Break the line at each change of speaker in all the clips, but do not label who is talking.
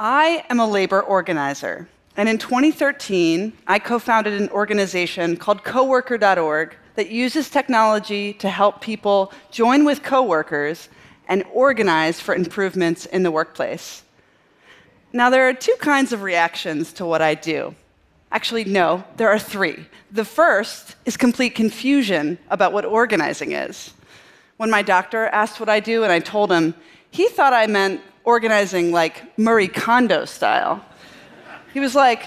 I am a labor organizer. And in 2013, I co founded an organization called coworker.org that uses technology to help people join with coworkers and organize for improvements in the workplace. Now, there are two kinds of reactions to what I do. Actually, no, there are three. The first is complete confusion about what organizing is. When my doctor asked what I do and I told him, he thought I meant organizing like Marie Kondo style. He was like,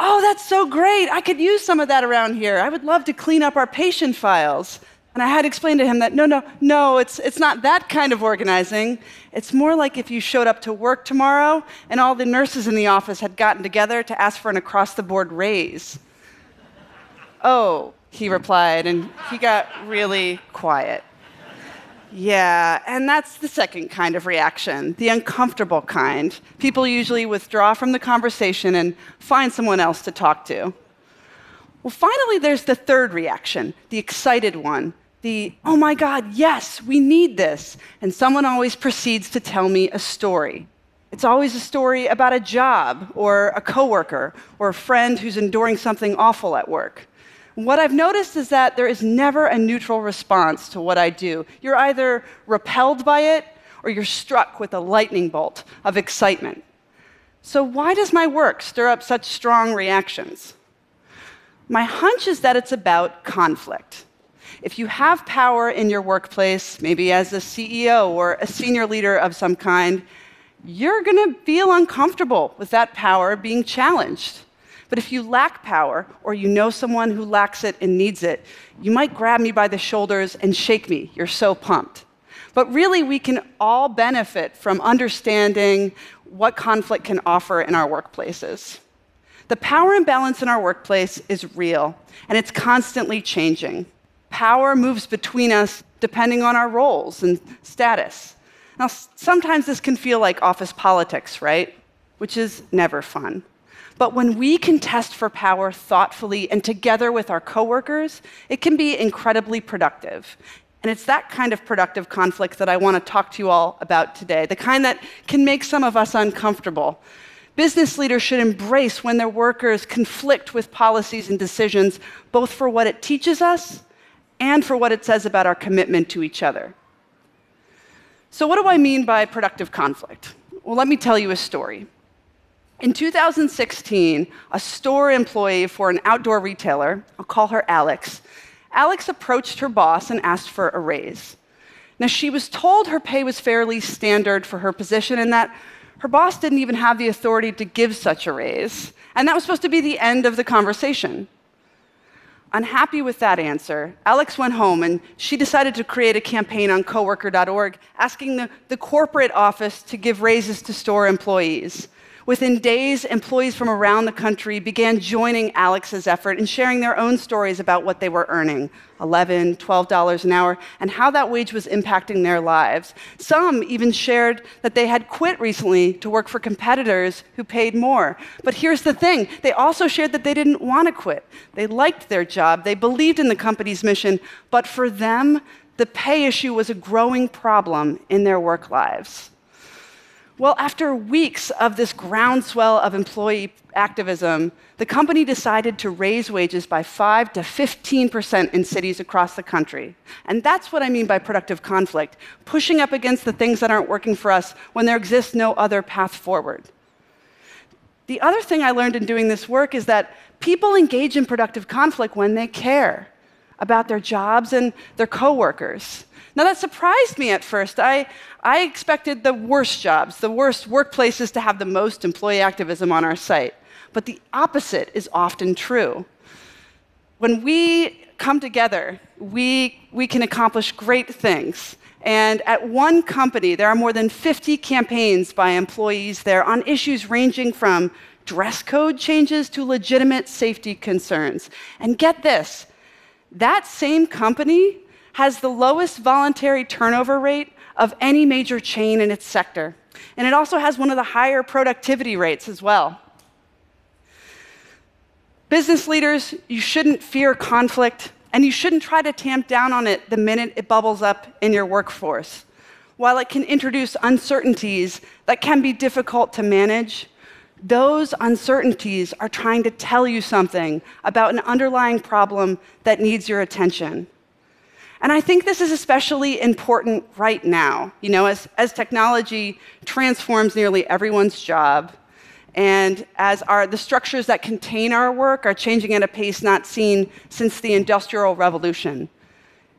Oh, that's so great. I could use some of that around here. I would love to clean up our patient files. And I had to explain to him that no, no, no, it's, it's not that kind of organizing. It's more like if you showed up to work tomorrow and all the nurses in the office had gotten together to ask for an across the board raise. oh, he replied, and he got really quiet. Yeah, and that's the second kind of reaction, the uncomfortable kind. People usually withdraw from the conversation and find someone else to talk to. Well, finally, there's the third reaction, the excited one. The, oh my God, yes, we need this. And someone always proceeds to tell me a story. It's always a story about a job or a coworker or a friend who's enduring something awful at work. What I've noticed is that there is never a neutral response to what I do. You're either repelled by it or you're struck with a lightning bolt of excitement. So, why does my work stir up such strong reactions? My hunch is that it's about conflict. If you have power in your workplace, maybe as a CEO or a senior leader of some kind, you're going to feel uncomfortable with that power being challenged. But if you lack power, or you know someone who lacks it and needs it, you might grab me by the shoulders and shake me. You're so pumped. But really, we can all benefit from understanding what conflict can offer in our workplaces. The power imbalance in our workplace is real, and it's constantly changing. Power moves between us depending on our roles and status. Now, sometimes this can feel like office politics, right? Which is never fun. But when we contest for power thoughtfully and together with our coworkers, it can be incredibly productive. And it's that kind of productive conflict that I want to talk to you all about today, the kind that can make some of us uncomfortable. Business leaders should embrace when their workers conflict with policies and decisions, both for what it teaches us and for what it says about our commitment to each other. So, what do I mean by productive conflict? Well, let me tell you a story. In 2016, a store employee for an outdoor retailer, I'll call her Alex, Alex approached her boss and asked for a raise. Now, she was told her pay was fairly standard for her position and that her boss didn't even have the authority to give such a raise. And that was supposed to be the end of the conversation. Unhappy with that answer, Alex went home and she decided to create a campaign on coworker.org asking the, the corporate office to give raises to store employees. Within days, employees from around the country began joining Alex's effort and sharing their own stories about what they were earning $11, $12 an hour, and how that wage was impacting their lives. Some even shared that they had quit recently to work for competitors who paid more. But here's the thing they also shared that they didn't want to quit. They liked their job, they believed in the company's mission, but for them, the pay issue was a growing problem in their work lives. Well, after weeks of this groundswell of employee activism, the company decided to raise wages by 5 to 15% in cities across the country. And that's what I mean by productive conflict pushing up against the things that aren't working for us when there exists no other path forward. The other thing I learned in doing this work is that people engage in productive conflict when they care about their jobs and their coworkers. Now, that surprised me at first. I, I expected the worst jobs, the worst workplaces to have the most employee activism on our site. But the opposite is often true. When we come together, we, we can accomplish great things. And at one company, there are more than 50 campaigns by employees there on issues ranging from dress code changes to legitimate safety concerns. And get this that same company has the lowest voluntary turnover rate of any major chain in its sector. And it also has one of the higher productivity rates as well. Business leaders, you shouldn't fear conflict, and you shouldn't try to tamp down on it the minute it bubbles up in your workforce. while it can introduce uncertainties that can be difficult to manage, those uncertainties are trying to tell you something about an underlying problem that needs your attention. And I think this is especially important right now, you know, as, as technology transforms nearly everyone's job, and as our, the structures that contain our work are changing at a pace not seen since the Industrial Revolution.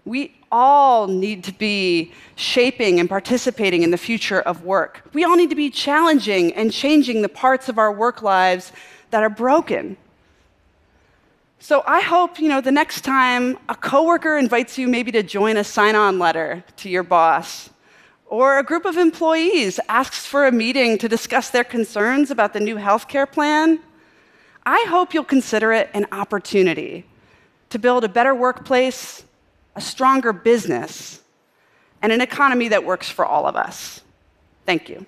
We all need to be shaping and participating in the future of work. We all need to be challenging and changing the parts of our work lives that are broken. So I hope, you know, the next time a coworker invites you maybe to join a sign-on letter to your boss, or a group of employees asks for a meeting to discuss their concerns about the new healthcare plan, I hope you'll consider it an opportunity to build a better workplace a stronger business, and an economy that works for all of us. Thank you.